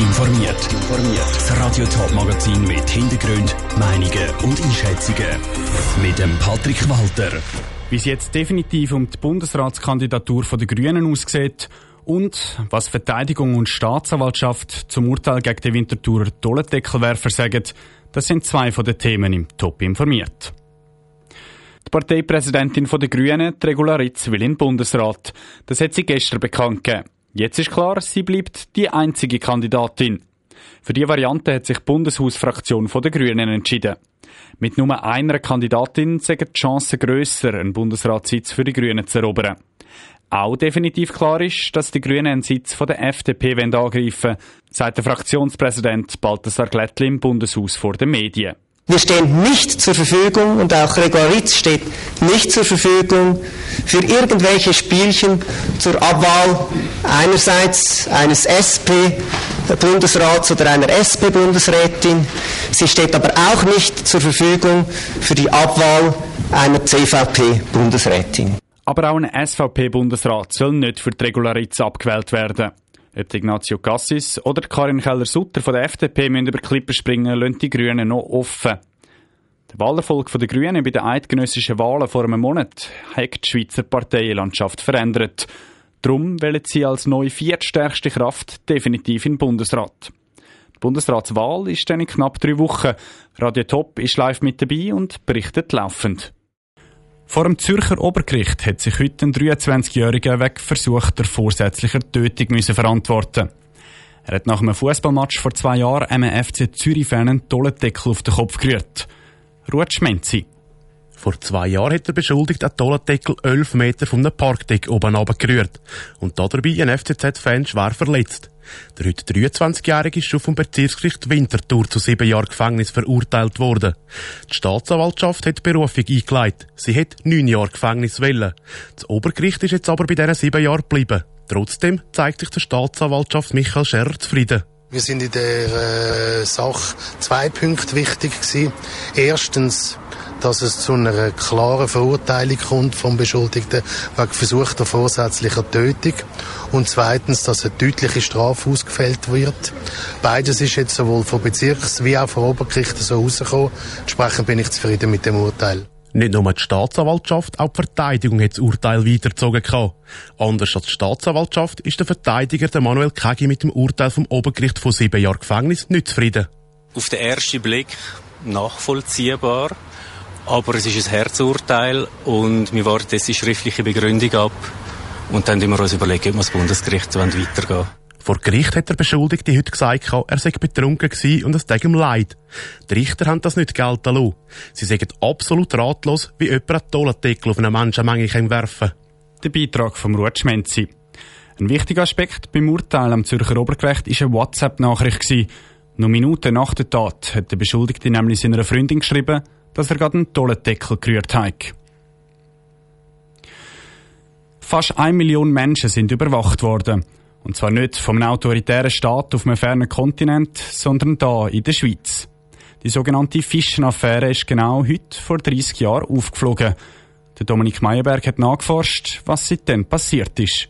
informiert. Das Radio Top Magazin mit Hintergrund, Meinungen und Einschätzungen mit dem Patrick Walter. Wie es jetzt definitiv um die Bundesratskandidatur der Grünen aussieht und was Verteidigung und Staatsanwaltschaft zum Urteil gegen den Winterthurer Dollendeckelwerfer sagen, das sind zwei von den Themen im Top informiert. Die Parteipräsidentin der Grünen, Regula Ritz, will in den Bundesrat. Das hat sie gestern bekannt gegeben. Jetzt ist klar, sie bleibt die einzige Kandidatin. Für die Variante hat sich die Bundeshausfraktion der Grünen entschieden. Mit nur einer Kandidatin sind die Chancen grösser, einen Bundesratssitz für die Grünen zu erobern. Auch definitiv klar ist, dass die Grünen einen Sitz von der FDP angreifen wollen, sagt der Fraktionspräsident Balthasar Glättli im Bundeshaus vor den Medien. Wir stehen nicht zur Verfügung und auch Gregor Ritz steht nicht zur Verfügung für irgendwelche Spielchen zur Abwahl einerseits eines SP-Bundesrats oder einer SP-Bundesrätin. Sie steht aber auch nicht zur Verfügung für die Abwahl einer CVP-Bundesrätin. Aber auch ein SVP-Bundesrat soll nicht für die Regularitz abgewählt werden. Ob Ignazio Cassis oder Karin Keller-Sutter von der FDP müssen über Klippen springen, lassen die Grünen noch offen. Der Wahlerfolg der Grünen bei den eidgenössischen Wahlen vor einem Monat hat die Schweizer Parteienlandschaft verändert. Darum wollen sie als neue viertstärkste Kraft definitiv in den Bundesrat. Die Bundesratswahl ist dann in knapp drei Wochen. Radio Top ist live mit dabei und berichtet laufend. Vor dem Zürcher Obergericht hat sich heute ein 23-Jähriger wegen versuchter vorsätzlicher Tötung müssen verantworten. Er hat nach einem Fußballmatch vor zwei Jahren einem FC Zürich-Fan einen Tollendeckel auf den Kopf gerührt. Ruth Schmenzi. Vor zwei Jahren hat der Beschuldigte einen Tollendeckel 11 Meter einem Parkdeck oben gerührt und dabei einen FCZ-Fan schwer verletzt. Der heute 23-Jährige ist schon vom Bezirksgericht Winterthur zu sieben Jahren Gefängnis verurteilt worden. Die Staatsanwaltschaft hat Berufung eingeleitet. Sie hat neun Jahre Gefängnis wollen. Das Obergericht ist jetzt aber bei diesen sieben Jahren geblieben. Trotzdem zeigt sich der Staatsanwaltschaft Michael Scherr zufrieden. Wir sind in der äh, Sache zwei Punkte wichtig gewesen. Erstens dass es zu einer klaren Verurteilung kommt vom Beschuldigten wegen versuchter vorsätzlicher Tötung und zweitens, dass eine deutliche Strafe ausgefällt wird. Beides ist jetzt sowohl vom Bezirks- wie auch vom Obergericht so rausgekommen. Entsprechend bin ich zufrieden mit dem Urteil. Nicht nur die Staatsanwaltschaft, auch die Verteidigung hat das Urteil weitergezogen. Anders als die Staatsanwaltschaft ist der Verteidiger der Manuel Kegi mit dem Urteil vom Obergericht von sieben Jahren Gefängnis nicht zufrieden. Auf den ersten Blick nachvollziehbar. Aber es ist ein Herzurteil und wir warten jetzt die schriftliche Begründung ab. Und dann müssen wir uns überlegen, ob wir das Bundesgericht weitergehen vor Gericht hat der Beschuldigte heute gesagt, er sei betrunken gewesen und es tat ihm leid. Die Richter haben das nicht gelten lassen. Sie sagen absolut ratlos, wie jemand einen Tollendeckel auf eine Menschenmenge werfen kann. Der Beitrag vom Ruth Schmenzi. Ein wichtiger Aspekt beim Urteil am Zürcher Obergericht war eine WhatsApp-Nachricht. Nur Minuten nach der Tat hat der Beschuldigte nämlich seiner Freundin geschrieben, dass er gerade einen tollen Deckel gerührt hat. Fast eine Million Menschen sind überwacht worden. Und zwar nicht vom autoritären Staat auf einem fernen Kontinent, sondern da in der Schweiz. Die sogenannte Fischenaffäre ist genau heute vor 30 Jahren aufgeflogen. Der Dominik Meyerberg hat nachgeforscht, was seitdem passiert ist.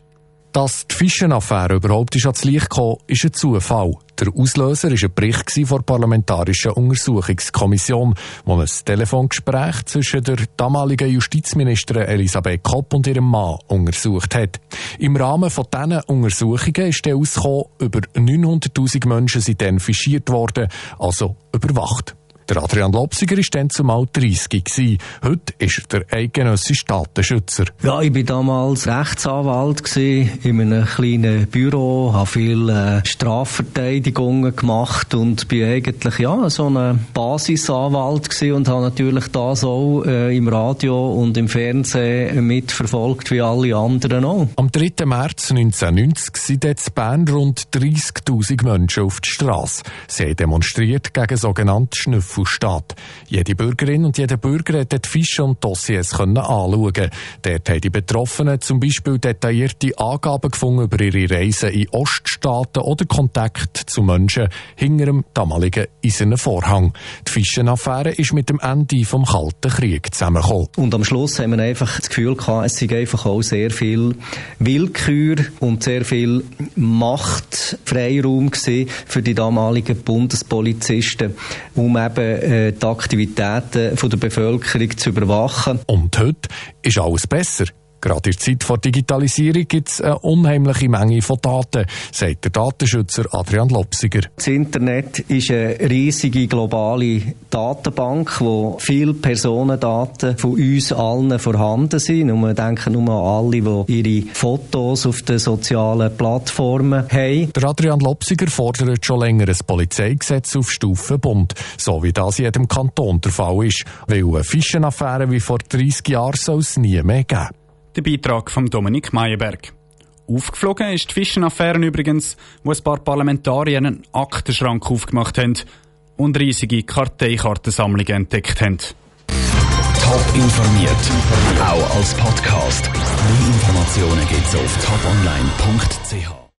Dass die Fischenaffäre überhaupt ist ans Licht kam, ist ein Zufall. Der Auslöser war ein Bericht der Parlamentarischen Untersuchungskommission, wo ein Telefongespräch zwischen der damaligen Justizministerin Elisabeth Kopp und ihrem Mann untersucht hat. Im Rahmen von diesen Untersuchungen ist herausgekommen, über 900.000 Menschen sind dann fischiert worden, also überwacht. Der Adrian Lopsiger war dann zumal 30 gewesen. Heute ist er der eidgenössische Datenschützer. Ja, ich war damals Rechtsanwalt gewesen, in einem kleinen Büro, habe viele äh, Strafverteidigungen gemacht und bin eigentlich, ja, so ein Basisanwalt gewesen und habe natürlich das auch äh, im Radio und im Fernsehen mitverfolgt, wie alle anderen auch. Am 3. März 1990 sind in Bern rund 30.000 Menschen auf die Straße. Sie demonstriert gegen sogenannte Schnüffel steht. Jede Bürgerin und jeder Bürger hat die Fische und Dossiers können anschauen. Dort haben die Betroffenen zum Beispiel detaillierte Angaben gefunden über ihre Reisen in Oststaaten oder Kontakt zu Menschen hinter dem damaligen eisernen Vorhang. Die Fischenaffäre ist mit dem Ende vom Kalten Krieg zusammengekommen. Und am Schluss haben wir einfach das Gefühl gehabt, es sei einfach auch sehr viel Willkür und sehr viel Machtfreiraum für die damaligen Bundespolizisten, um eben die Aktivitäten von der Bevölkerung zu überwachen. Und heute ist alles besser. Gerade in der Zeit der Digitalisierung gibt es eine unheimliche Menge von Daten, sagt der Datenschützer Adrian Lopsiger. Das Internet ist eine riesige globale Datenbank, wo viele Personendaten von uns allen vorhanden sind. Und wir denken nur an alle, die ihre Fotos auf den sozialen Plattformen haben. Der Adrian Lopsiger fordert schon länger ein Polizeigesetz auf Stufe Bund, so wie das in jedem Kanton der Fall ist, weil eine Fischenaffäre wie vor 30 Jahren soll es nie mehr geben. Der Beitrag von Dominik Meyerberg. Aufgeflogen ist die Fischenaffäre übrigens, wo ein paar Parlamentarier einen Aktenschrank aufgemacht haben und riesige Karteikartensammlungen entdeckt haben. Top informiert, auch als Podcast. Mehr Informationen gibt's auf toponline.ch.